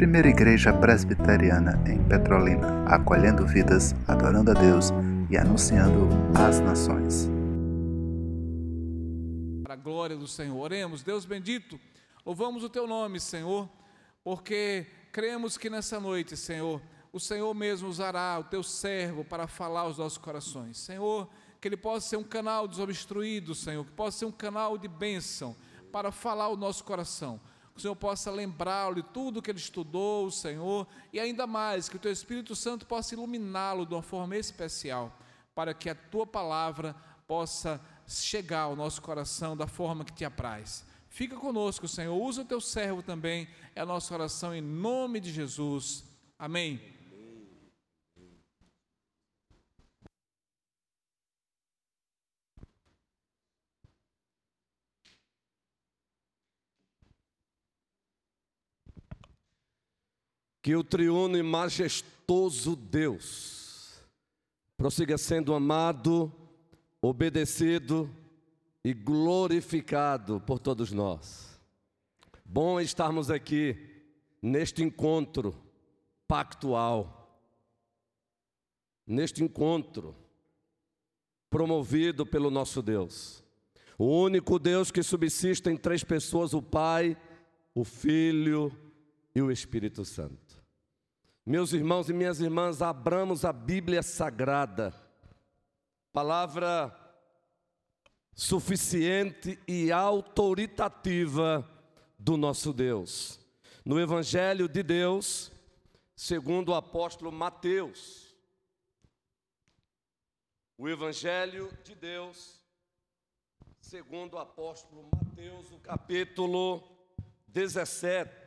Primeira Igreja Presbiteriana em Petrolina, acolhendo vidas, adorando a Deus e anunciando às nações. Para a glória do Senhor. Oremos, Deus bendito, louvamos o teu nome, Senhor, porque cremos que nessa noite, Senhor, o Senhor mesmo usará o teu servo para falar aos nossos corações. Senhor, que ele possa ser um canal desobstruído, Senhor, que possa ser um canal de bênção para falar o nosso coração o Senhor possa lembrá-lo de tudo que ele estudou, Senhor, e ainda mais, que o Teu Espírito Santo possa iluminá-lo de uma forma especial, para que a Tua palavra possa chegar ao nosso coração da forma que Te apraz. Fica conosco, Senhor, usa o Teu servo também, é a nossa oração em nome de Jesus. Amém. Que o triuno e majestoso Deus prossiga sendo amado, obedecido e glorificado por todos nós. Bom estarmos aqui neste encontro pactual, neste encontro promovido pelo nosso Deus. O único Deus que subsiste em três pessoas: o Pai, o Filho e o Espírito Santo. Meus irmãos e minhas irmãs, abramos a Bíblia Sagrada, palavra suficiente e autoritativa do nosso Deus. No Evangelho de Deus, segundo o apóstolo Mateus. O Evangelho de Deus, segundo o apóstolo Mateus, o capítulo 17.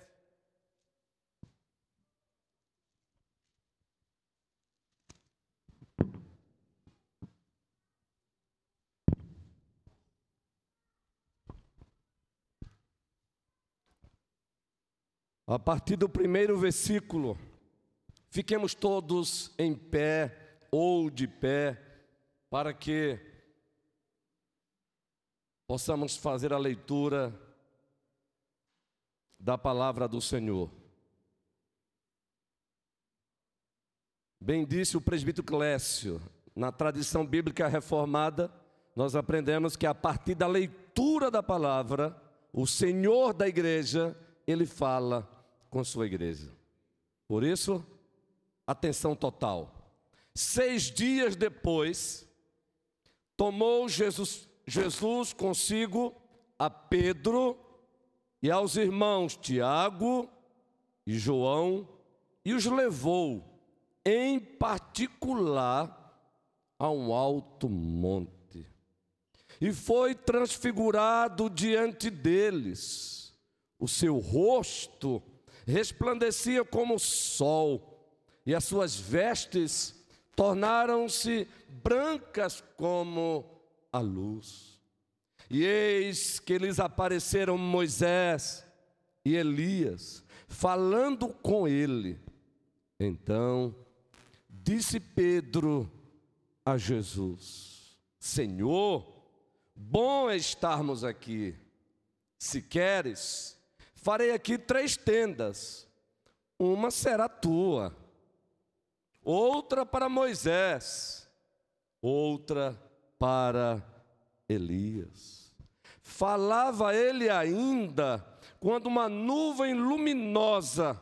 A partir do primeiro versículo, fiquemos todos em pé ou de pé, para que possamos fazer a leitura da palavra do Senhor. Bem disse o presbítero Clécio, na tradição bíblica reformada, nós aprendemos que a partir da leitura da palavra, o Senhor da igreja, ele fala com sua igreja. Por isso, atenção total. Seis dias depois, tomou Jesus, Jesus consigo a Pedro e aos irmãos Tiago e João e os levou, em particular, a um alto monte. E foi transfigurado diante deles, o seu rosto resplandecia como o sol, e as suas vestes tornaram-se brancas como a luz. E eis que lhes apareceram Moisés e Elias, falando com ele. Então disse Pedro a Jesus: Senhor, bom é estarmos aqui. Se queres, Farei aqui três tendas. Uma será tua, outra para Moisés, outra para Elias. Falava ele ainda quando uma nuvem luminosa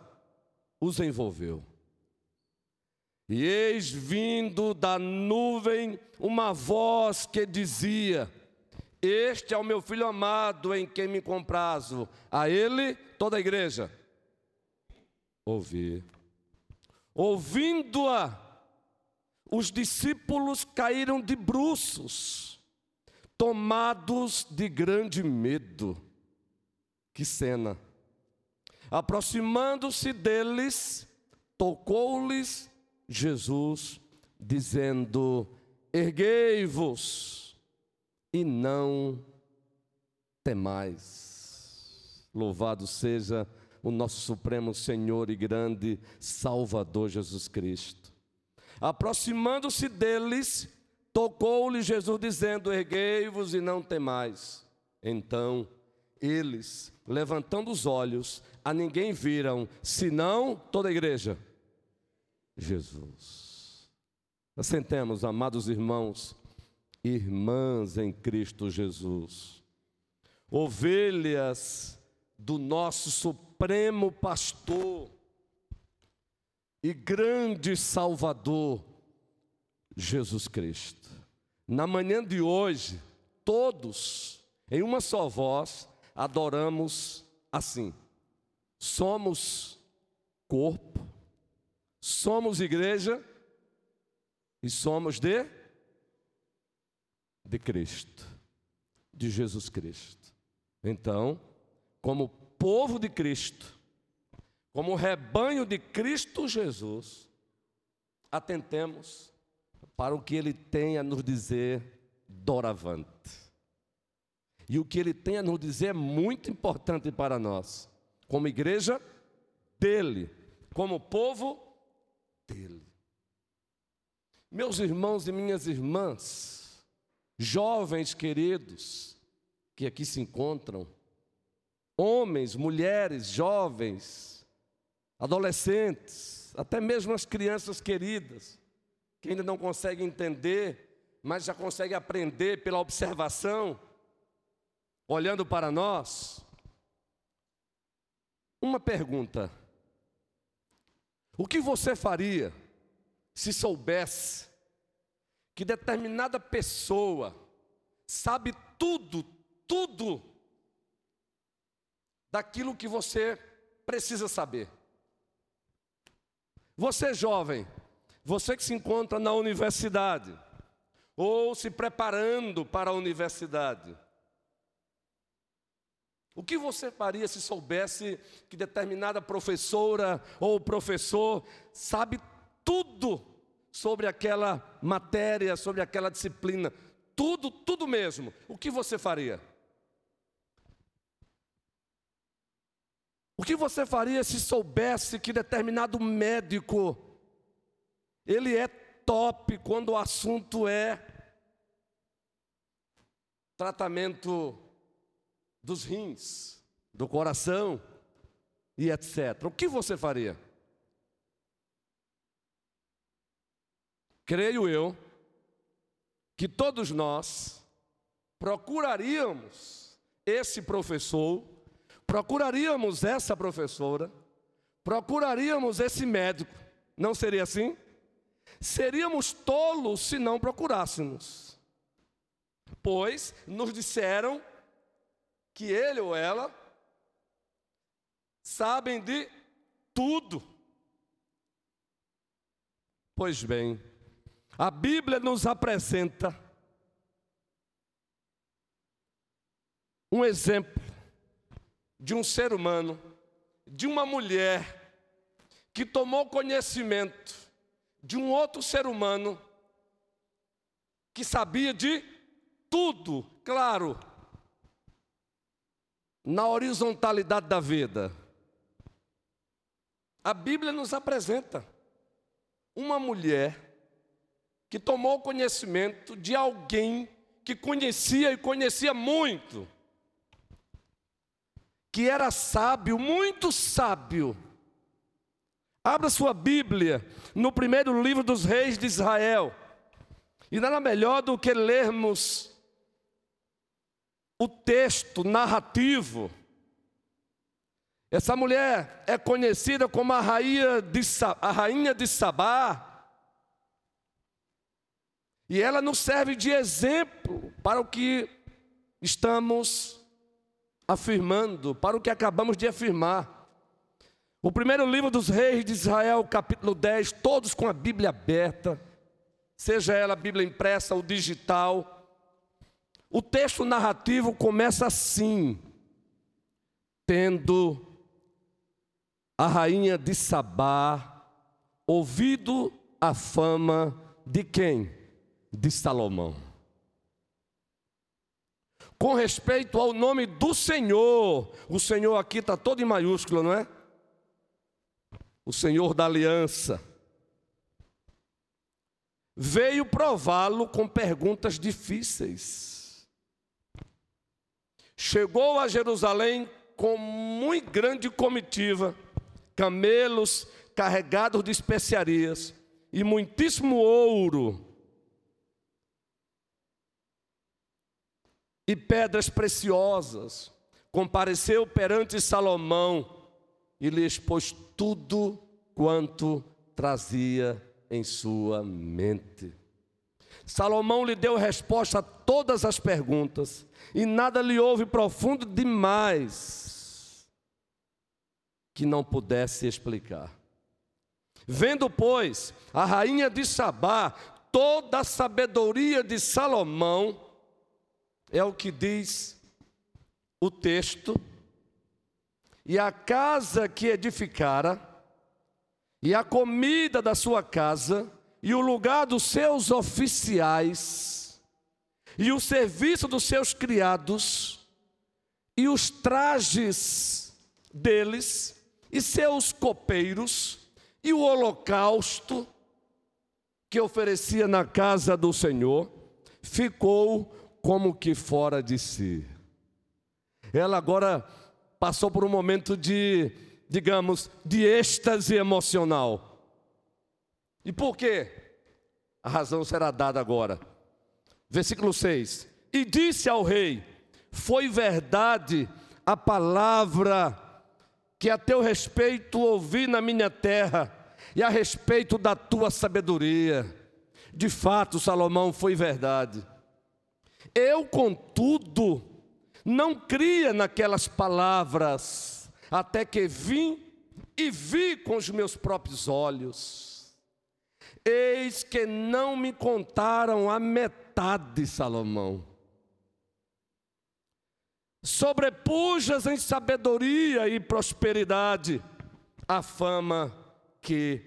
os envolveu. E eis vindo da nuvem uma voz que dizia: este é o meu filho amado em quem me comprazo. A ele, toda a igreja. Ouvir. Ouvindo-a, os discípulos caíram de bruços, tomados de grande medo. Que cena! Aproximando-se deles, tocou-lhes Jesus, dizendo: Erguei-vos e não temais. Louvado seja o nosso Supremo Senhor e grande Salvador Jesus Cristo. Aproximando-se deles, tocou-lhe Jesus, dizendo: Erguei-vos e não temais. Então eles, levantando os olhos, a ninguém viram, senão toda a igreja. Jesus. Assentemos, amados irmãos, irmãs em Cristo Jesus, ovelhas do nosso Supremo Pastor e grande Salvador, Jesus Cristo. Na manhã de hoje, todos, em uma só voz, adoramos assim: somos corpo, somos igreja e somos de de Cristo, de Jesus Cristo. Então, como povo de Cristo, como rebanho de Cristo Jesus, atentemos para o que ele tem a nos dizer doravante. E o que ele tem a nos dizer é muito importante para nós, como igreja dele, como povo dele. Meus irmãos e minhas irmãs, jovens queridos que aqui se encontram, homens, mulheres, jovens, adolescentes, até mesmo as crianças queridas, que ainda não conseguem entender, mas já conseguem aprender pela observação olhando para nós, uma pergunta: o que você faria se soubesse que determinada pessoa sabe tudo, tudo daquilo que você precisa saber? Você jovem, você que se encontra na universidade, ou se preparando para a universidade, o que você faria se soubesse que determinada professora ou professor sabe tudo sobre aquela matéria, sobre aquela disciplina? Tudo, tudo mesmo. O que você faria? O que você faria se soubesse que determinado médico ele é top quando o assunto é tratamento dos rins, do coração e etc. O que você faria? Creio eu que todos nós procuraríamos esse professor, procuraríamos essa professora, procuraríamos esse médico. Não seria assim? Seríamos tolos se não procurássemos. Pois nos disseram que ele ou ela sabem de tudo. Pois bem, a Bíblia nos apresenta um exemplo de um ser humano, de uma mulher que tomou conhecimento de um outro ser humano que sabia de tudo, claro, na horizontalidade da vida. A Bíblia nos apresenta uma mulher que tomou conhecimento de alguém que conhecia e conhecia muito, que era sábio, muito sábio. Abra sua Bíblia no primeiro livro dos reis de Israel. E nada melhor do que lermos o texto narrativo. Essa mulher é conhecida como a rainha de, a rainha de Sabá. E ela nos serve de exemplo para o que estamos afirmando, para o que acabamos de afirmar. O primeiro livro dos reis de Israel, capítulo 10, todos com a Bíblia aberta, seja ela a Bíblia impressa ou digital. O texto narrativo começa assim: tendo a rainha de Sabá ouvido a fama de quem? De Salomão. Com respeito ao nome do Senhor, o Senhor aqui está todo em maiúsculo, não é? O Senhor da aliança. Veio prová-lo com perguntas difíceis chegou a Jerusalém com muito grande comitiva, camelos carregados de especiarias e muitíssimo ouro e pedras preciosas. Compareceu perante Salomão e lhe expôs tudo quanto trazia em sua mente. Salomão lhe deu resposta a todas as perguntas, e nada lhe houve profundo demais que não pudesse explicar. Vendo, pois, a rainha de Sabá toda a sabedoria de Salomão, é o que diz o texto, e a casa que edificara, e a comida da sua casa, e o lugar dos seus oficiais, e o serviço dos seus criados, e os trajes deles, e seus copeiros, e o holocausto que oferecia na casa do Senhor, ficou como que fora de si. Ela agora passou por um momento de, digamos, de êxtase emocional. E por quê? A razão será dada agora. Versículo 6: E disse ao rei: Foi verdade a palavra que a teu respeito ouvi na minha terra, e a respeito da tua sabedoria. De fato, Salomão, foi verdade. Eu, contudo, não cria naquelas palavras, até que vim e vi com os meus próprios olhos. Eis que não me contaram a metade, Salomão. Sobrepujas em sabedoria e prosperidade a fama que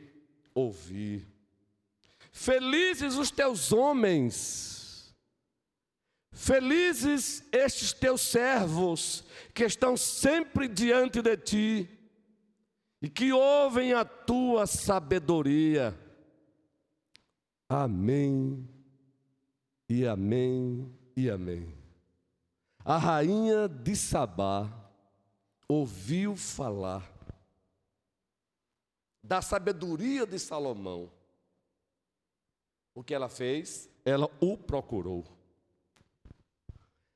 ouvi. Felizes os teus homens Felizes estes teus servos que estão sempre diante de ti e que ouvem a tua sabedoria. Amém, e amém, e amém. A rainha de Sabá ouviu falar da sabedoria de Salomão. O que ela fez? Ela o procurou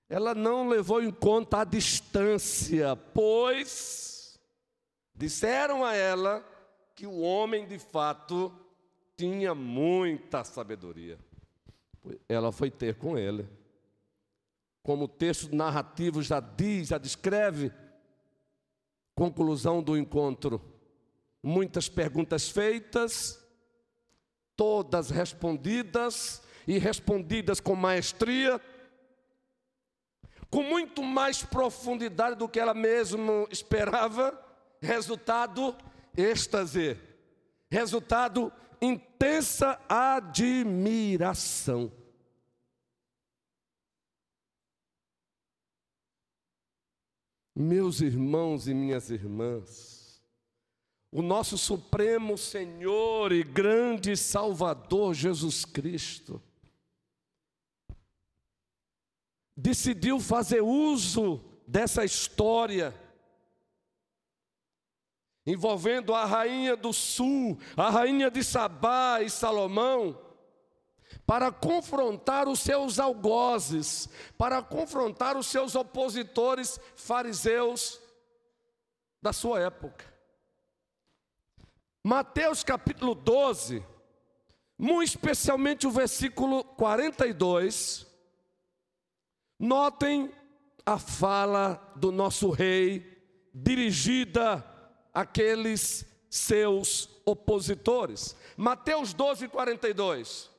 ela não levou em conta a distância, pois disseram a ela que o homem de fato tinha muita sabedoria. Ela foi ter com ele. Como o texto narrativo já diz, já descreve, conclusão do encontro. Muitas perguntas feitas, todas respondidas e respondidas com maestria com muito mais profundidade do que ela mesma esperava. Resultado: êxtase. Resultado: intensa admiração. Meus irmãos e minhas irmãs, o nosso Supremo Senhor e grande Salvador Jesus Cristo, decidiu fazer uso dessa história envolvendo a rainha do sul, a rainha de Sabá e Salomão, para confrontar os seus algozes, para confrontar os seus opositores fariseus da sua época. Mateus capítulo 12, muito especialmente o versículo 42, Notem a fala do nosso rei dirigida àqueles seus opositores. Mateus 12, 42.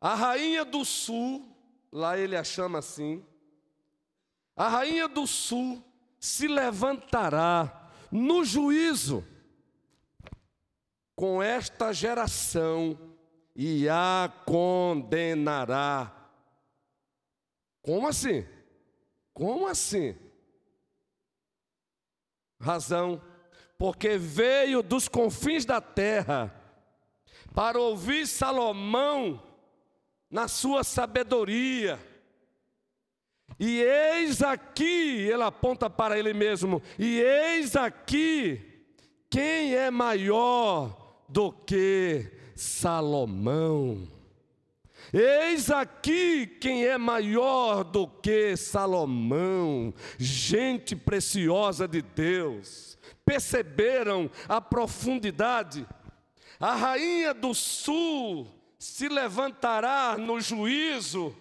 A rainha do sul, lá ele a chama assim, a rainha do sul se levantará no juízo com esta geração e a condenará como assim? Como assim? Razão, porque veio dos confins da terra para ouvir Salomão na sua sabedoria E eis aqui, ele aponta para ele mesmo, e eis aqui quem é maior do que Salomão. Eis aqui quem é maior do que Salomão, gente preciosa de Deus. Perceberam a profundidade? A rainha do sul se levantará no juízo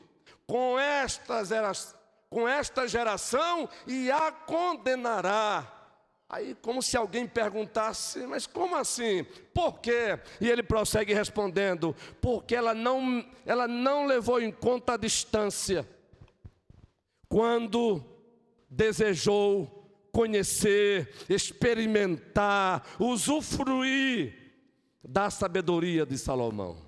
com, estas, com esta geração e a condenará. Aí, como se alguém perguntasse, mas como assim? Por quê? E ele prossegue respondendo: porque ela não, ela não levou em conta a distância. Quando desejou conhecer, experimentar, usufruir da sabedoria de Salomão.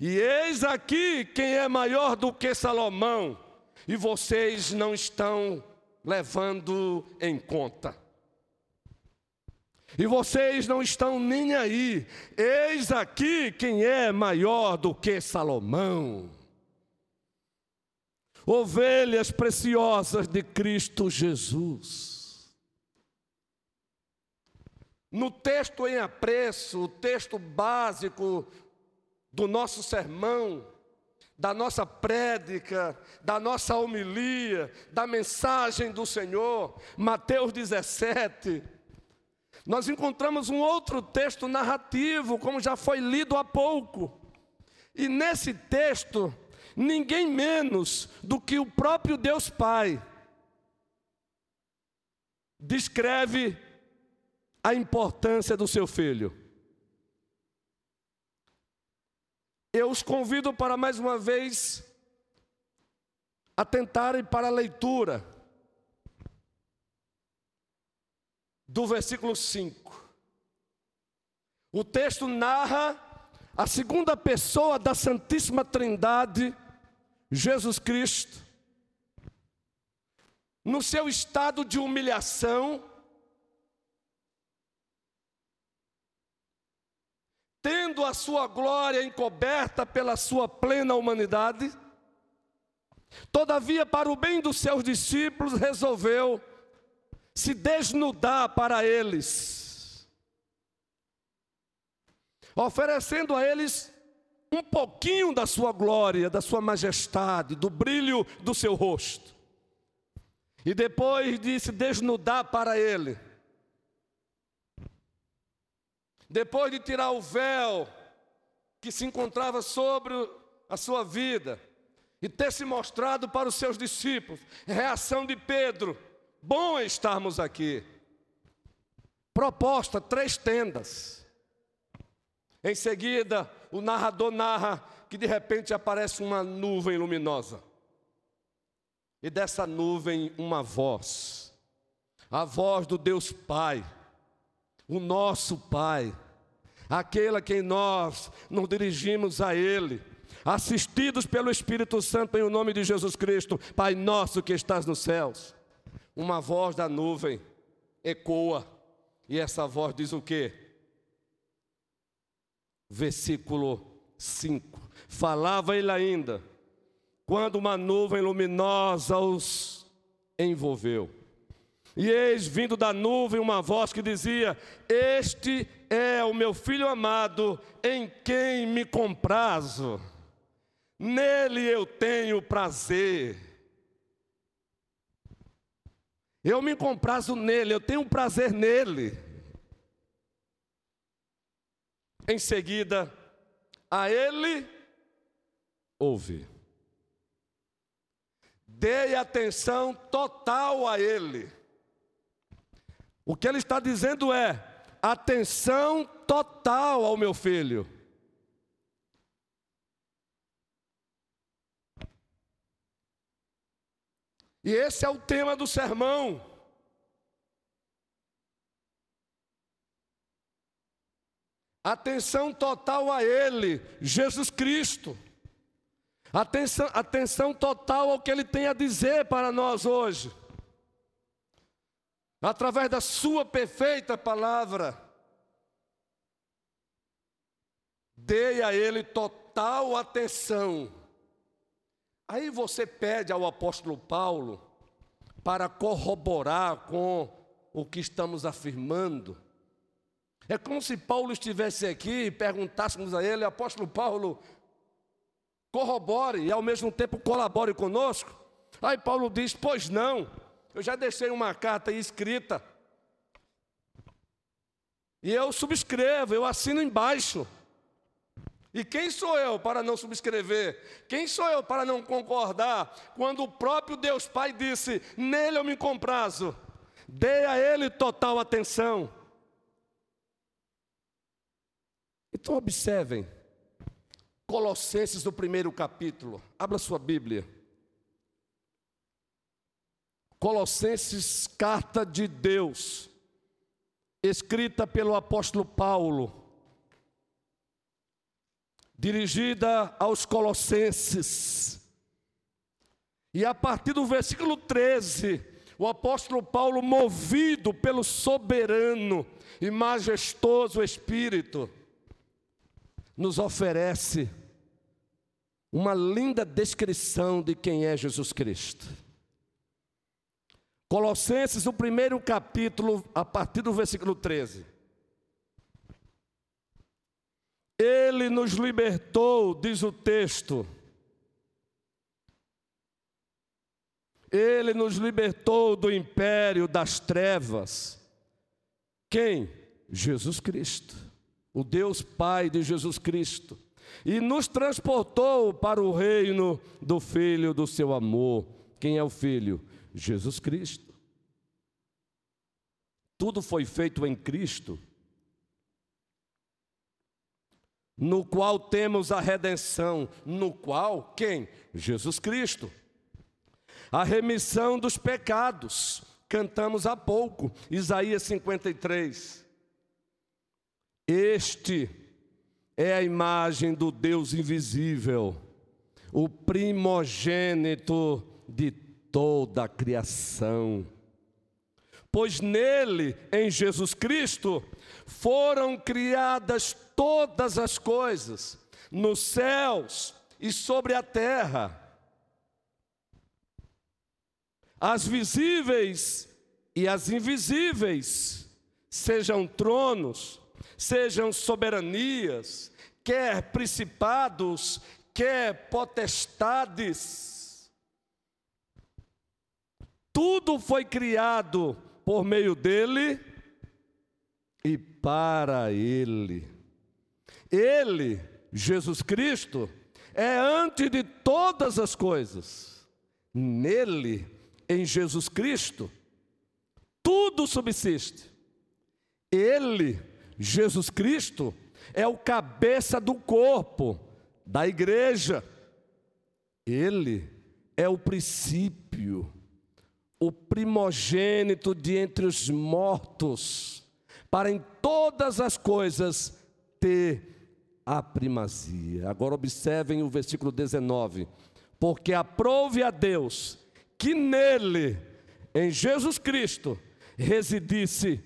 E eis aqui quem é maior do que Salomão, e vocês não estão levando em conta. E vocês não estão nem aí. Eis aqui quem é maior do que Salomão. Ovelhas preciosas de Cristo Jesus. No texto em apreço, o texto básico do nosso sermão, da nossa prédica, da nossa homilia, da mensagem do Senhor, Mateus 17, nós encontramos um outro texto narrativo, como já foi lido há pouco. E nesse texto, ninguém menos do que o próprio Deus Pai descreve a importância do seu filho. Eu os convido para mais uma vez atentarem para a leitura do versículo 5. O texto narra a segunda pessoa da Santíssima Trindade, Jesus Cristo, no seu estado de humilhação, tendo a sua glória encoberta pela sua plena humanidade, todavia, para o bem dos seus discípulos, resolveu se desnudar para eles, oferecendo a eles um pouquinho da sua glória, da sua majestade, do brilho do seu rosto. E depois de se desnudar para ele, depois de tirar o véu que se encontrava sobre a sua vida e ter se mostrado para os seus discípulos, reação de Pedro: bom estarmos aqui. Proposta: três tendas. Em seguida, o narrador narra que de repente aparece uma nuvem luminosa. E dessa nuvem, uma voz, a voz do Deus Pai o nosso Pai, aquele a quem nós nos dirigimos a Ele, assistidos pelo Espírito Santo em o nome de Jesus Cristo, Pai nosso que estás nos céus. Uma voz da nuvem ecoa, e essa voz diz o que? Versículo 5: Falava ele ainda, quando uma nuvem luminosa os envolveu. E eis vindo da nuvem uma voz que dizia: Este é o meu filho amado, em quem me comprazo. Nele eu tenho prazer. Eu me comprazo nele, eu tenho prazer nele. Em seguida, a ele ouve. Dei atenção total a ele. O que ele está dizendo é: atenção total ao meu filho. E esse é o tema do sermão. Atenção total a Ele, Jesus Cristo. Atenção, atenção total ao que Ele tem a dizer para nós hoje através da Sua perfeita palavra, dei a Ele total atenção, Aí você pede ao apóstolo Paulo para corroborar com o que estamos afirmando. É como se Paulo estivesse aqui e perguntássemos a ele, apóstolo Paulo, corrobore e ao mesmo tempo colabore conosco. Aí Paulo diz: Pois não, eu já deixei uma carta escrita. E eu subscrevo, eu assino embaixo. E quem sou eu para não subscrever? Quem sou eu para não concordar? Quando o próprio Deus Pai disse: Nele eu me comprazo, dê a Ele total atenção. Então, observem, Colossenses, do primeiro capítulo, abra sua Bíblia. Colossenses, carta de Deus, escrita pelo apóstolo Paulo, dirigida aos Colossenses. E a partir do versículo 13, o apóstolo Paulo, movido pelo soberano e majestoso Espírito, nos oferece uma linda descrição de quem é Jesus Cristo. Colossenses, o primeiro capítulo, a partir do versículo 13. Ele nos libertou, diz o texto. Ele nos libertou do império das trevas. Quem? Jesus Cristo o Deus Pai de Jesus Cristo, e nos transportou para o reino do Filho do seu amor. Quem é o Filho? Jesus Cristo. Tudo foi feito em Cristo, no qual temos a redenção, no qual quem? Jesus Cristo. A remissão dos pecados, cantamos há pouco, Isaías 53. Este é a imagem do Deus invisível, o primogênito de toda a criação. Pois nele, em Jesus Cristo, foram criadas todas as coisas, nos céus e sobre a terra, as visíveis e as invisíveis, sejam tronos, sejam soberanias, quer principados, quer potestades. Tudo foi criado por meio dele e para ele. Ele, Jesus Cristo, é antes de todas as coisas. Nele, em Jesus Cristo, tudo subsiste. Ele Jesus Cristo é o cabeça do corpo, da igreja. Ele é o princípio, o primogênito de entre os mortos, para em todas as coisas ter a primazia. Agora observem o versículo 19: porque aprove a Deus que nele, em Jesus Cristo, residisse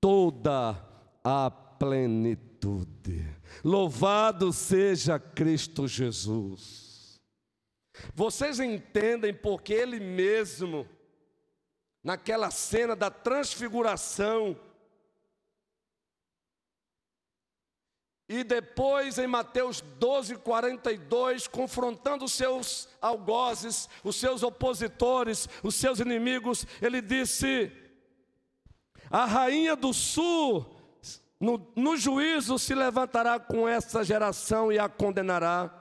toda a plenitude. Louvado seja Cristo Jesus. Vocês entendem porque Ele mesmo, naquela cena da transfiguração, E depois em Mateus 12, 42, confrontando os seus algozes, os seus opositores, os seus inimigos, ele disse: A rainha do sul no, no juízo se levantará com essa geração e a condenará,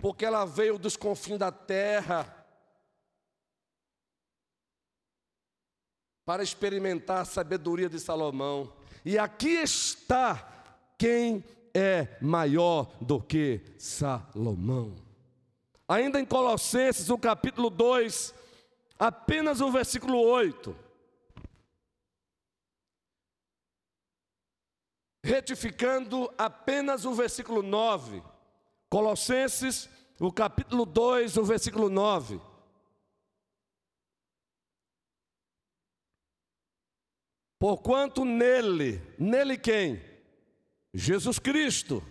porque ela veio dos confins da terra para experimentar a sabedoria de Salomão. E aqui está quem é maior do que Salomão. Ainda em Colossenses, o capítulo 2, apenas o versículo 8. retificando apenas o versículo 9. Colossenses, o capítulo 2, o versículo 9. Porquanto nele, nele quem? Jesus Cristo.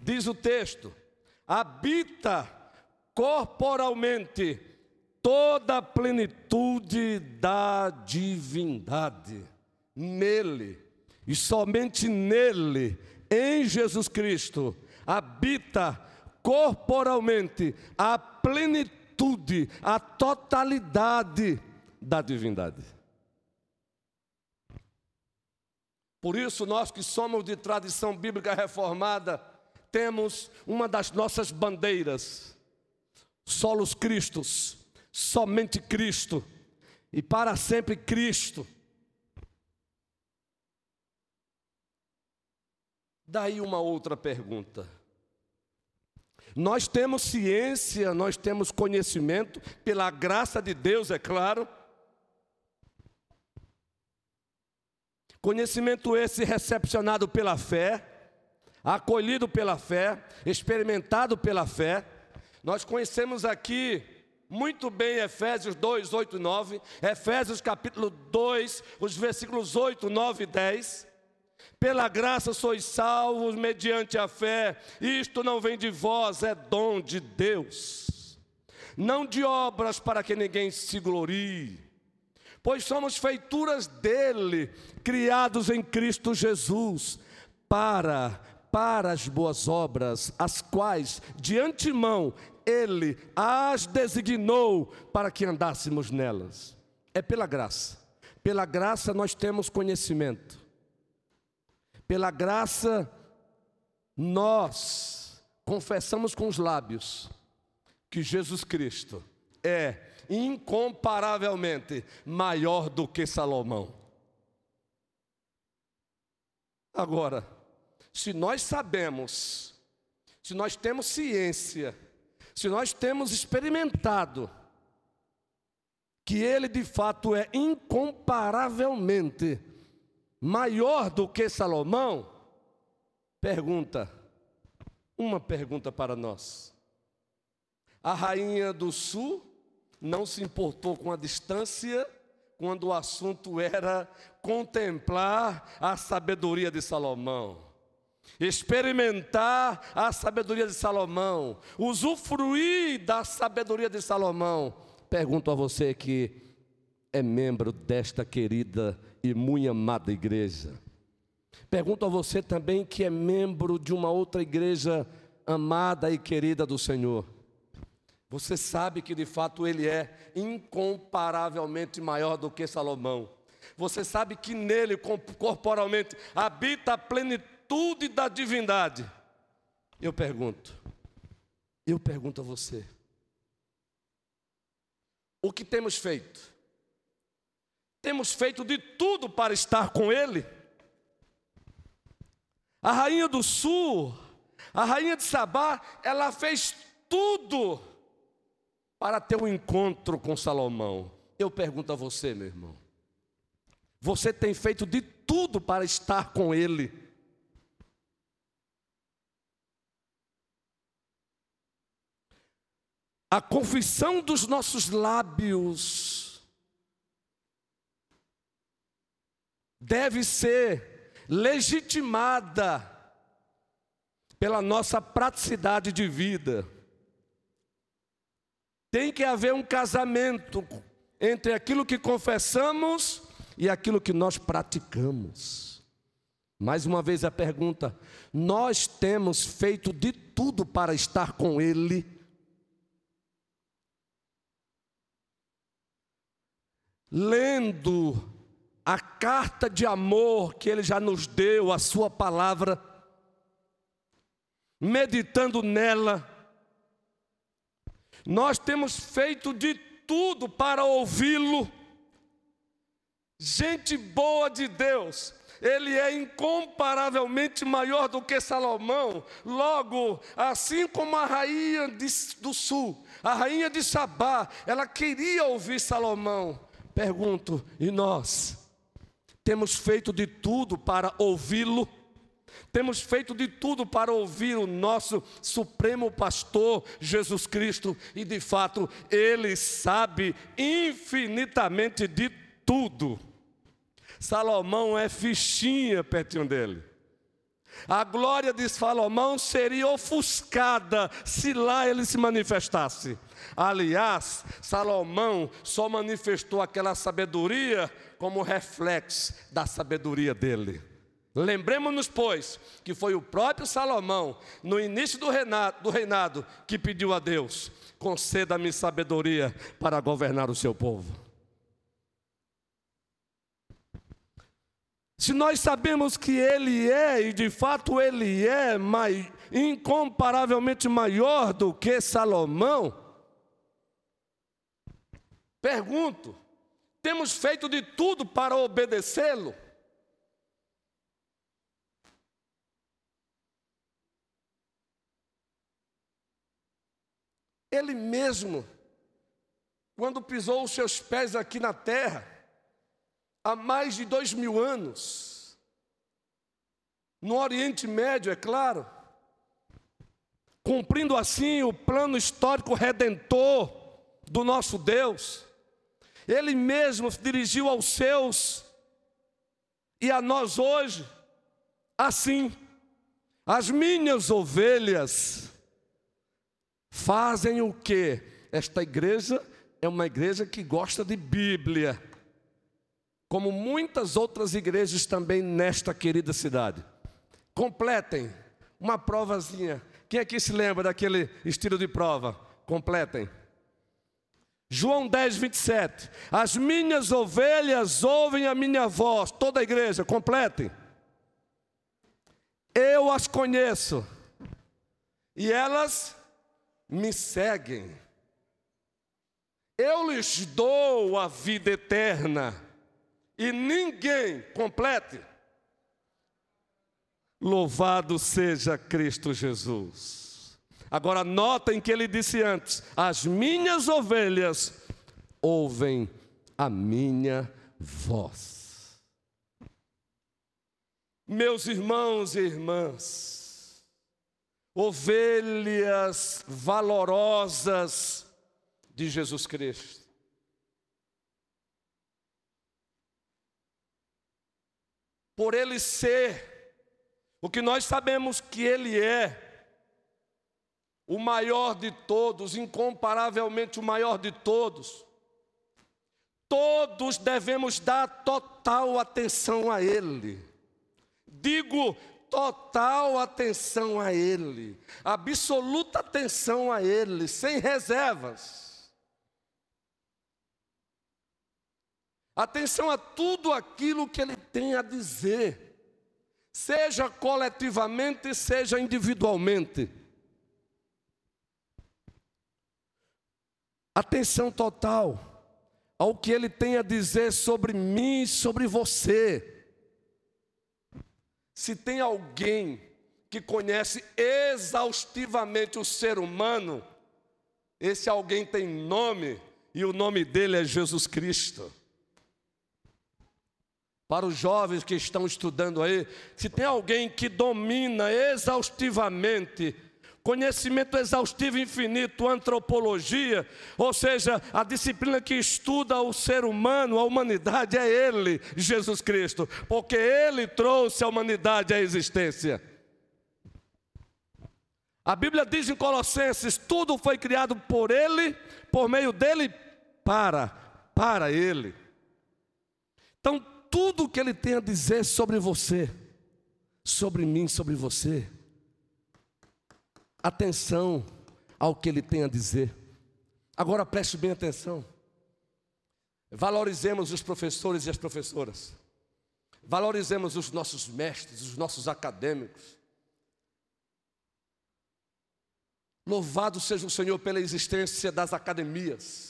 Diz o texto: habita corporalmente toda a plenitude da divindade. Nele, e somente nele, em Jesus Cristo, habita corporalmente a plenitude, a totalidade da divindade. Por isso, nós que somos de tradição bíblica reformada, temos uma das nossas bandeiras, solos Cristos, somente Cristo e para sempre Cristo. Daí uma outra pergunta. Nós temos ciência, nós temos conhecimento, pela graça de Deus, é claro. Conhecimento esse recepcionado pela fé, acolhido pela fé, experimentado pela fé. Nós conhecemos aqui muito bem Efésios 2, 8 e 9, Efésios capítulo 2, os versículos 8, 9 e 10. Pela graça sois salvos mediante a fé, isto não vem de vós, é dom de Deus, não de obras para que ninguém se glorie, pois somos feituras dele, criados em Cristo Jesus, para para as boas obras, as quais de antemão ele as designou para que andássemos nelas. É pela graça. Pela graça nós temos conhecimento. Pela graça, nós confessamos com os lábios que Jesus Cristo é incomparavelmente maior do que Salomão. Agora, se nós sabemos, se nós temos ciência, se nós temos experimentado que Ele de fato é incomparavelmente maior do que Salomão? Pergunta, uma pergunta para nós. A rainha do sul não se importou com a distância quando o assunto era contemplar a sabedoria de Salomão, experimentar a sabedoria de Salomão, usufruir da sabedoria de Salomão. Pergunto a você que é membro desta querida e muito amada igreja. Pergunto a você também que é membro de uma outra igreja amada e querida do Senhor. Você sabe que de fato ele é incomparavelmente maior do que Salomão. Você sabe que nele, corporalmente, habita a plenitude da divindade. Eu pergunto, eu pergunto a você: o que temos feito? Temos feito de tudo para estar com Ele. A rainha do sul, a rainha de Sabá, ela fez tudo para ter um encontro com Salomão. Eu pergunto a você, meu irmão: você tem feito de tudo para estar com ele? A confissão dos nossos lábios deve ser legitimada pela nossa praticidade de vida. Tem que haver um casamento entre aquilo que confessamos e aquilo que nós praticamos. Mais uma vez a pergunta: nós temos feito de tudo para estar com Ele? Lendo a carta de amor que Ele já nos deu, a Sua palavra, meditando nela, nós temos feito de tudo para ouvi-lo. Gente boa de Deus, ele é incomparavelmente maior do que Salomão. Logo, assim como a rainha de, do sul, a rainha de Sabá, ela queria ouvir Salomão. Pergunto, e nós? Temos feito de tudo para ouvi-lo, temos feito de tudo para ouvir o nosso Supremo Pastor Jesus Cristo, e de fato Ele sabe infinitamente de tudo. Salomão é fichinha pertinho dele. A glória de Salomão seria ofuscada se lá ele se manifestasse. Aliás, Salomão só manifestou aquela sabedoria como reflexo da sabedoria dele. Lembremos-nos, pois, que foi o próprio Salomão, no início do reinado, do reinado, que pediu a Deus: conceda-me sabedoria para governar o seu povo. Se nós sabemos que Ele é, e de fato Ele é incomparavelmente maior do que Salomão, pergunto: temos feito de tudo para obedecê-lo? Ele mesmo, quando pisou os seus pés aqui na terra, há mais de dois mil anos, no Oriente Médio, é claro, cumprindo assim o plano histórico redentor do nosso Deus, Ele mesmo se dirigiu aos seus e a nós hoje, assim, as minhas ovelhas fazem o que? Esta igreja é uma igreja que gosta de Bíblia como muitas outras igrejas também nesta querida cidade. Completem uma provazinha. Quem aqui se lembra daquele estilo de prova? Completem. João 10, 27. As minhas ovelhas ouvem a minha voz. Toda a igreja, completem. Eu as conheço. E elas me seguem. Eu lhes dou a vida eterna e ninguém complete. Louvado seja Cristo Jesus. Agora notem que ele disse antes: As minhas ovelhas ouvem a minha voz. Meus irmãos e irmãs, ovelhas valorosas de Jesus Cristo. Por ele ser o que nós sabemos que ele é, o maior de todos, incomparavelmente o maior de todos. Todos devemos dar total atenção a Ele. Digo total atenção a Ele, absoluta atenção a Ele, sem reservas. Atenção a tudo aquilo que ele tem a dizer, seja coletivamente, seja individualmente. Atenção total ao que ele tem a dizer sobre mim, sobre você. Se tem alguém que conhece exaustivamente o ser humano, esse alguém tem nome, e o nome dele é Jesus Cristo para os jovens que estão estudando aí, se tem alguém que domina exaustivamente, conhecimento exaustivo infinito, antropologia, ou seja, a disciplina que estuda o ser humano, a humanidade, é Ele, Jesus Cristo, porque Ele trouxe a humanidade à existência. A Bíblia diz em Colossenses: tudo foi criado por Ele, por meio dele, para, para Ele. Então, tudo o que ele tem a dizer sobre você, sobre mim, sobre você. Atenção ao que ele tem a dizer. Agora preste bem atenção. Valorizemos os professores e as professoras. Valorizemos os nossos mestres, os nossos acadêmicos. Louvado seja o Senhor pela existência das academias.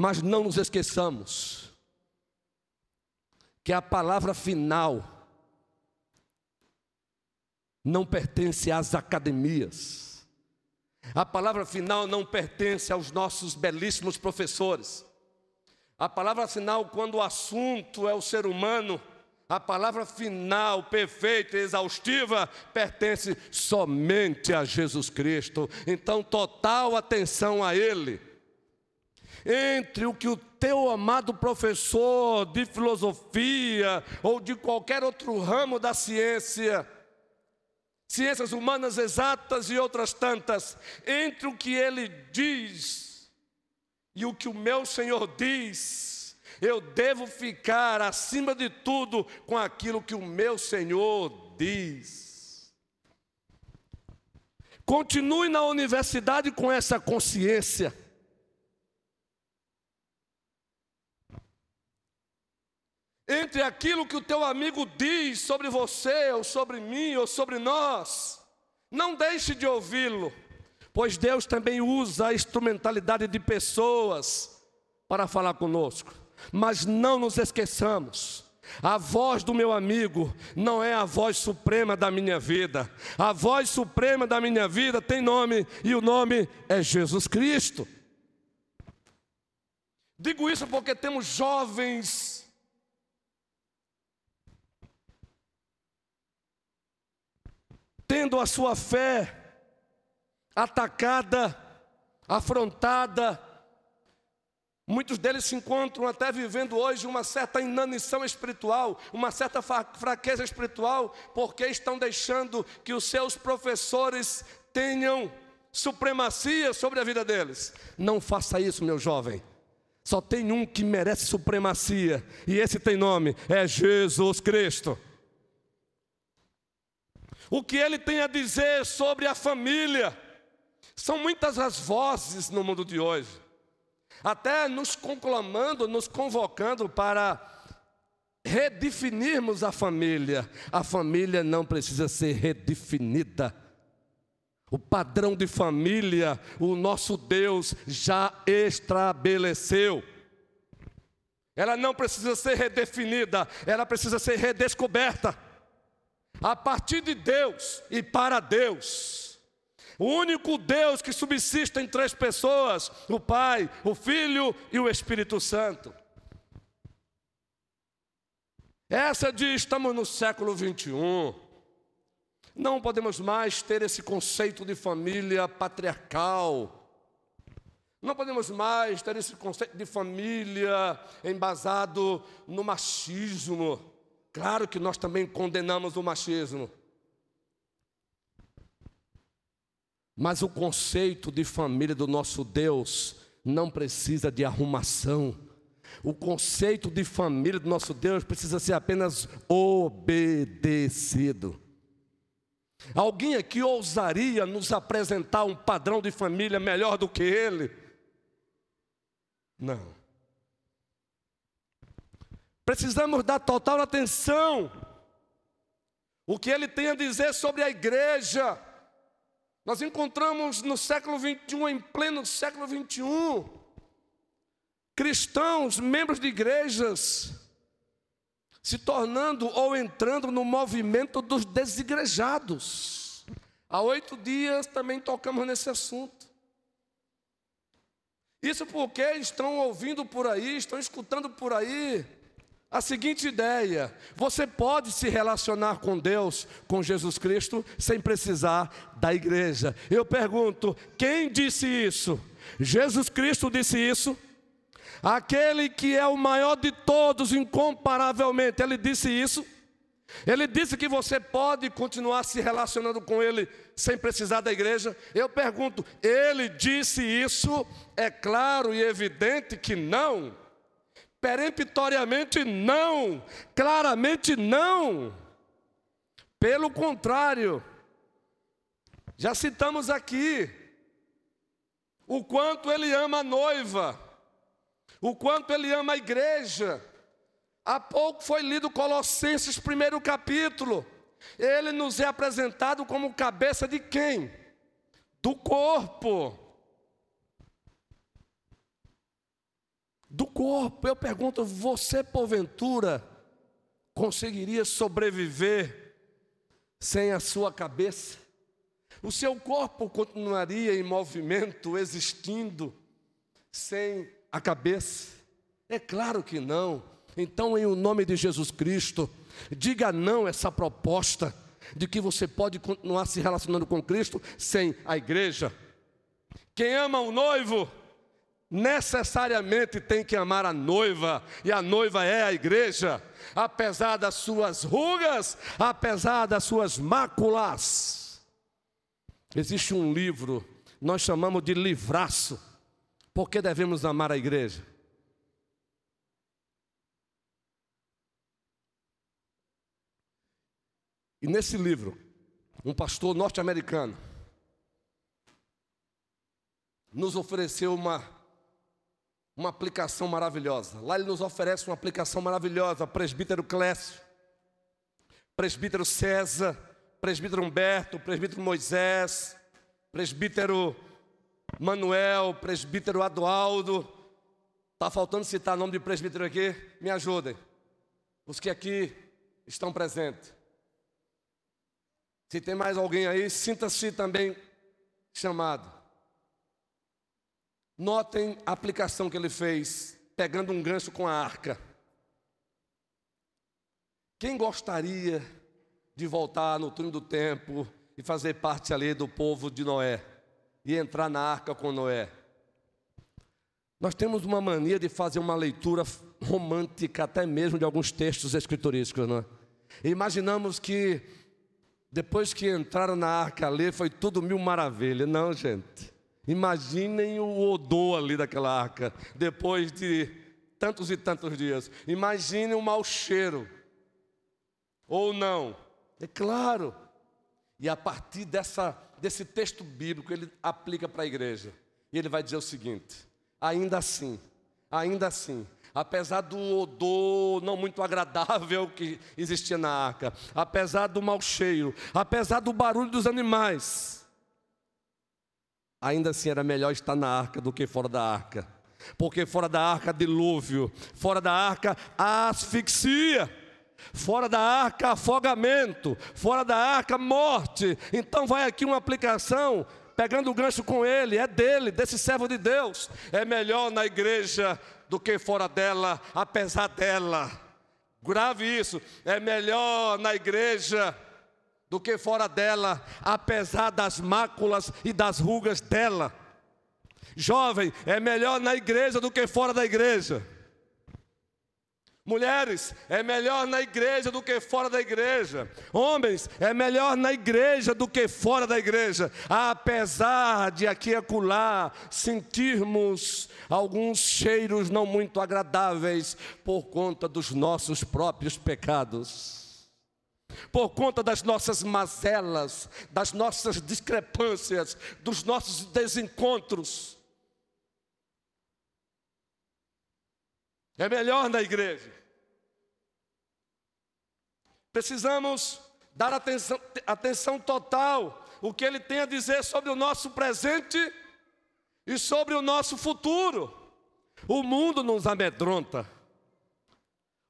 Mas não nos esqueçamos que a palavra final não pertence às academias. A palavra final não pertence aos nossos belíssimos professores. A palavra final, quando o assunto é o ser humano, a palavra final, perfeita e exaustiva, pertence somente a Jesus Cristo. Então, total atenção a Ele. Entre o que o teu amado professor de filosofia ou de qualquer outro ramo da ciência, ciências humanas exatas e outras tantas, entre o que ele diz e o que o meu Senhor diz, eu devo ficar acima de tudo com aquilo que o meu Senhor diz. Continue na universidade com essa consciência. Entre aquilo que o teu amigo diz sobre você, ou sobre mim, ou sobre nós. Não deixe de ouvi-lo, pois Deus também usa a instrumentalidade de pessoas para falar conosco. Mas não nos esqueçamos, a voz do meu amigo não é a voz suprema da minha vida. A voz suprema da minha vida tem nome e o nome é Jesus Cristo. Digo isso porque temos jovens tendo a sua fé atacada, afrontada. Muitos deles se encontram até vivendo hoje uma certa inanição espiritual, uma certa fraqueza espiritual, porque estão deixando que os seus professores tenham supremacia sobre a vida deles. Não faça isso, meu jovem. Só tem um que merece supremacia, e esse tem nome: é Jesus Cristo o que ele tem a dizer sobre a família. São muitas as vozes no mundo de hoje, até nos conclamando, nos convocando para redefinirmos a família. A família não precisa ser redefinida. O padrão de família, o nosso Deus já estabeleceu. Ela não precisa ser redefinida, ela precisa ser redescoberta a partir de Deus e para Deus. O único Deus que subsiste em três pessoas: o Pai, o Filho e o Espírito Santo. Essa diz: estamos no século 21. Não podemos mais ter esse conceito de família patriarcal. Não podemos mais ter esse conceito de família embasado no machismo. Claro que nós também condenamos o machismo. Mas o conceito de família do nosso Deus não precisa de arrumação. O conceito de família do nosso Deus precisa ser apenas obedecido. Alguém aqui ousaria nos apresentar um padrão de família melhor do que ele? Não. Precisamos dar total atenção. O que ele tem a dizer sobre a igreja. Nós encontramos no século 21, em pleno século 21, cristãos, membros de igrejas, se tornando ou entrando no movimento dos desigrejados. Há oito dias também tocamos nesse assunto. Isso porque estão ouvindo por aí, estão escutando por aí a seguinte ideia: você pode se relacionar com Deus, com Jesus Cristo, sem precisar da igreja. Eu pergunto: quem disse isso? Jesus Cristo disse isso? Aquele que é o maior de todos, incomparavelmente, ele disse isso? Ele disse que você pode continuar se relacionando com Ele sem precisar da igreja. Eu pergunto, ele disse isso? É claro e evidente que não. Peremptoriamente não, claramente não. Pelo contrário, já citamos aqui o quanto ele ama a noiva, o quanto ele ama a igreja. Há pouco foi lido Colossenses, primeiro capítulo. Ele nos é apresentado como cabeça de quem? Do corpo. Do corpo. Eu pergunto: você porventura conseguiria sobreviver sem a sua cabeça? O seu corpo continuaria em movimento, existindo, sem a cabeça? É claro que não. Então, em o nome de Jesus Cristo, diga não a essa proposta de que você pode continuar se relacionando com Cristo sem a igreja. Quem ama o noivo necessariamente tem que amar a noiva, e a noiva é a igreja, apesar das suas rugas, apesar das suas máculas. Existe um livro, nós chamamos de livraço. Por que devemos amar a igreja? E nesse livro, um pastor norte-americano nos ofereceu uma, uma aplicação maravilhosa. Lá ele nos oferece uma aplicação maravilhosa. Presbítero Clécio, presbítero César, presbítero Humberto, presbítero Moisés, presbítero Manuel, presbítero Adualdo. Está faltando citar nome de presbítero aqui? Me ajudem. Os que aqui estão presentes. Se tem mais alguém aí, sinta-se também chamado. Notem a aplicação que ele fez, pegando um gancho com a arca. Quem gostaria de voltar no túnel do tempo e fazer parte ali do povo de Noé e entrar na arca com Noé? Nós temos uma mania de fazer uma leitura romântica, até mesmo de alguns textos escriturísticos, não é? Imaginamos que depois que entraram na arca ali, foi tudo mil maravilhas. Não, gente. Imaginem o odor ali daquela arca, depois de tantos e tantos dias. Imaginem o mau cheiro. Ou não. É claro. E a partir dessa, desse texto bíblico, ele aplica para a igreja. E ele vai dizer o seguinte: ainda assim, ainda assim, apesar do odor não muito agradável que existia na arca, apesar do mau cheiro, apesar do barulho dos animais, ainda assim era melhor estar na arca do que fora da arca, porque fora da arca dilúvio, fora da arca asfixia. Fora da arca, afogamento. Fora da arca, morte. Então, vai aqui uma aplicação pegando o gancho com ele, é dele, desse servo de Deus. É melhor na igreja do que fora dela, apesar dela. Grave isso, é melhor na igreja do que fora dela, apesar das máculas e das rugas dela. Jovem, é melhor na igreja do que fora da igreja. Mulheres, é melhor na igreja do que fora da igreja. Homens, é melhor na igreja do que fora da igreja. Apesar de aqui e acolá sentirmos alguns cheiros não muito agradáveis por conta dos nossos próprios pecados. Por conta das nossas mazelas, das nossas discrepâncias, dos nossos desencontros. É melhor na igreja. Precisamos dar atenção, atenção total o que ele tem a dizer sobre o nosso presente e sobre o nosso futuro. O mundo nos amedronta.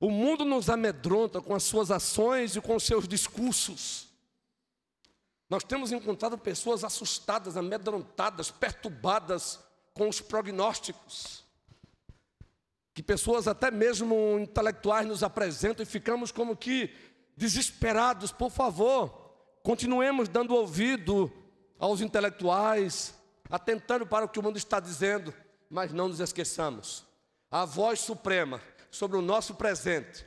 O mundo nos amedronta com as suas ações e com os seus discursos. Nós temos encontrado pessoas assustadas, amedrontadas, perturbadas com os prognósticos. Que pessoas, até mesmo intelectuais, nos apresentam e ficamos como que desesperados, por favor, continuemos dando ouvido aos intelectuais, atentando para o que o mundo está dizendo, mas não nos esqueçamos. A voz suprema sobre o nosso presente,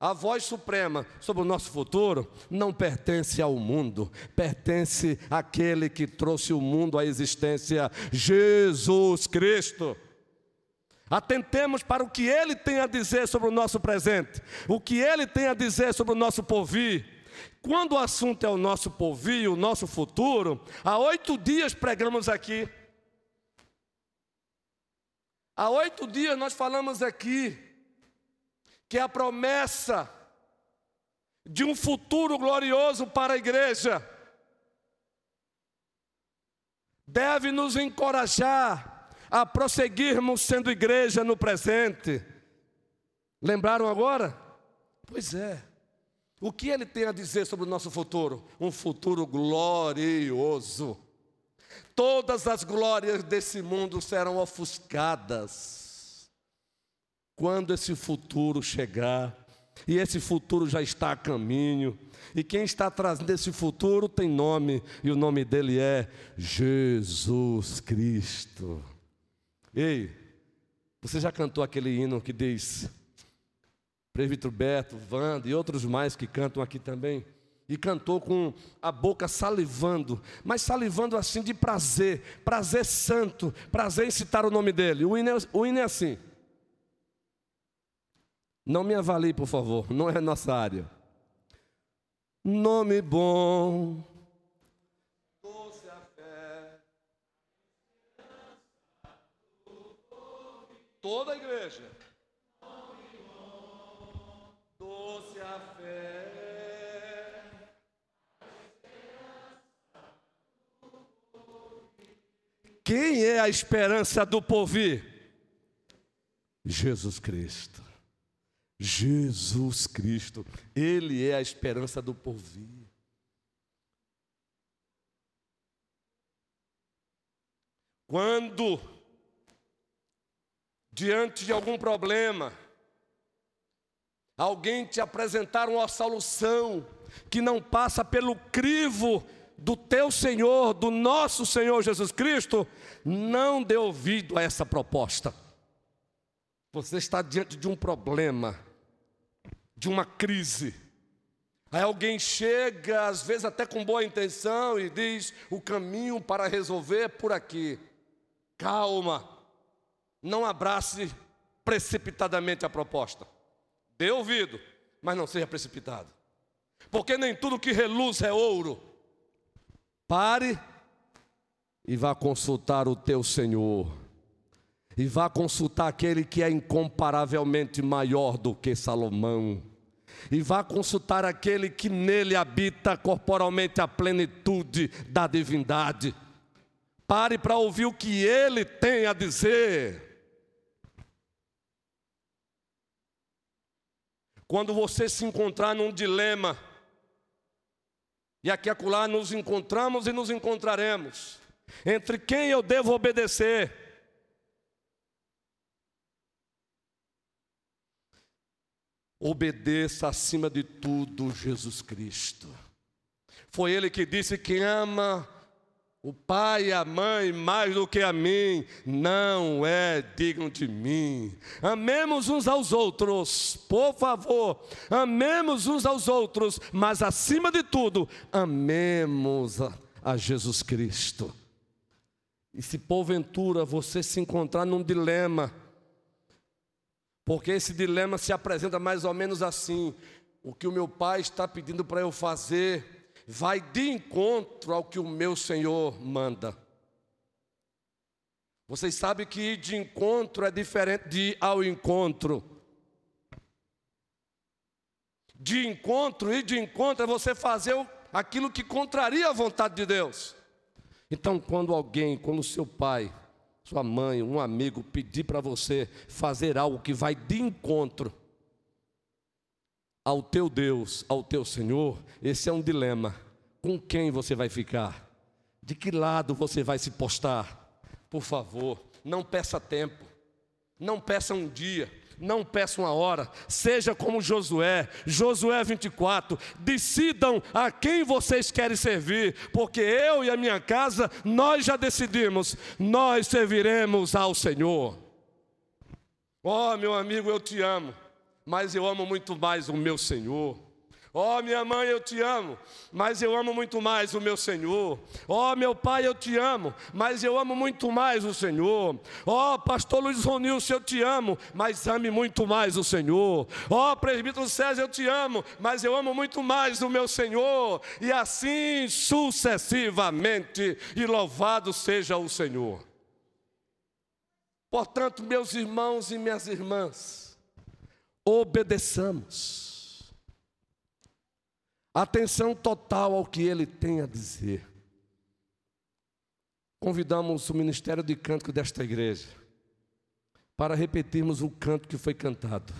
a voz suprema sobre o nosso futuro não pertence ao mundo, pertence àquele que trouxe o mundo à existência, Jesus Cristo. Atentemos para o que ele tem a dizer sobre o nosso presente, o que ele tem a dizer sobre o nosso porvir. Quando o assunto é o nosso porvir, o nosso futuro, há oito dias pregamos aqui. Há oito dias nós falamos aqui que a promessa de um futuro glorioso para a igreja deve nos encorajar a prosseguirmos sendo igreja no presente. Lembraram agora? Pois é. O que ele tem a dizer sobre o nosso futuro? Um futuro glorioso. Todas as glórias desse mundo serão ofuscadas. Quando esse futuro chegar, e esse futuro já está a caminho, e quem está trazendo esse futuro tem nome, e o nome dele é Jesus Cristo. Ei, Você já cantou aquele hino que diz, Presbítero Beto, Wanda e outros mais que cantam aqui também, e cantou com a boca salivando, mas salivando assim de prazer, prazer santo, prazer em citar o nome dele. O hino, é, o hino é assim. Não me avalie, por favor, não é nossa área. Nome bom, doce a fé. Toda a igreja. Doce a fé. Quem é a esperança do povo? Jesus Cristo. Jesus Cristo, Ele é a esperança do porvir. Quando, diante de algum problema, alguém te apresentar uma solução que não passa pelo crivo do teu Senhor, do nosso Senhor Jesus Cristo, não dê ouvido a essa proposta. Você está diante de um problema de uma crise. Aí alguém chega, às vezes até com boa intenção, e diz: o caminho para resolver é por aqui. Calma, não abrace precipitadamente a proposta. Dê ouvido, mas não seja precipitado. Porque nem tudo que reluz é ouro. Pare e vá consultar o teu Senhor. E vá consultar aquele que é incomparavelmente maior do que Salomão e vá consultar aquele que nele habita corporalmente a plenitude da divindade. Pare para ouvir o que ele tem a dizer. Quando você se encontrar num dilema, e aqui acolá nos encontramos e nos encontraremos, entre quem eu devo obedecer, Obedeça acima de tudo Jesus Cristo. Foi Ele que disse: quem ama o pai e a mãe mais do que a mim, não é digno de mim. Amemos uns aos outros, por favor, amemos uns aos outros, mas acima de tudo, amemos a, a Jesus Cristo. E se porventura você se encontrar num dilema, porque esse dilema se apresenta mais ou menos assim: o que o meu pai está pedindo para eu fazer vai de encontro ao que o meu Senhor manda. Vocês sabem que ir de encontro é diferente de ir ao encontro. De encontro, ir de encontro é você fazer aquilo que contraria a vontade de Deus. Então, quando alguém, quando seu pai, sua mãe, um amigo pedir para você fazer algo que vai de encontro ao teu Deus, ao teu Senhor, esse é um dilema. Com quem você vai ficar? De que lado você vai se postar? Por favor, não peça tempo, não peça um dia, não peça uma hora, seja como Josué, Josué 24, decidam a quem vocês querem servir, porque eu e a minha casa, nós já decidimos, nós serviremos ao Senhor. Oh, meu amigo, eu te amo, mas eu amo muito mais o meu Senhor. Ó oh, minha mãe, eu te amo, mas eu amo muito mais o meu Senhor. Ó oh, meu pai, eu te amo, mas eu amo muito mais o Senhor. Ó oh, pastor Luiz Ronilson, eu te amo, mas ame muito mais o Senhor. Ó presbítero César, eu te amo, mas eu amo muito mais o meu Senhor. E assim sucessivamente, e louvado seja o Senhor. Portanto, meus irmãos e minhas irmãs, obedeçamos atenção total ao que ele tem a dizer. Convidamos o ministério de cântico desta igreja para repetirmos o canto que foi cantado.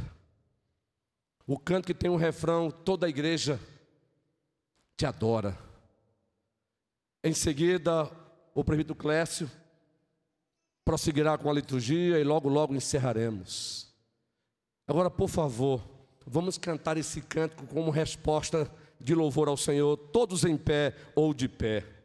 O canto que tem um refrão, toda a igreja te adora. Em seguida, o prefeito Clécio prosseguirá com a liturgia e logo, logo encerraremos. Agora, por favor, vamos cantar esse cântico como resposta de louvor ao Senhor, todos em pé ou de pé.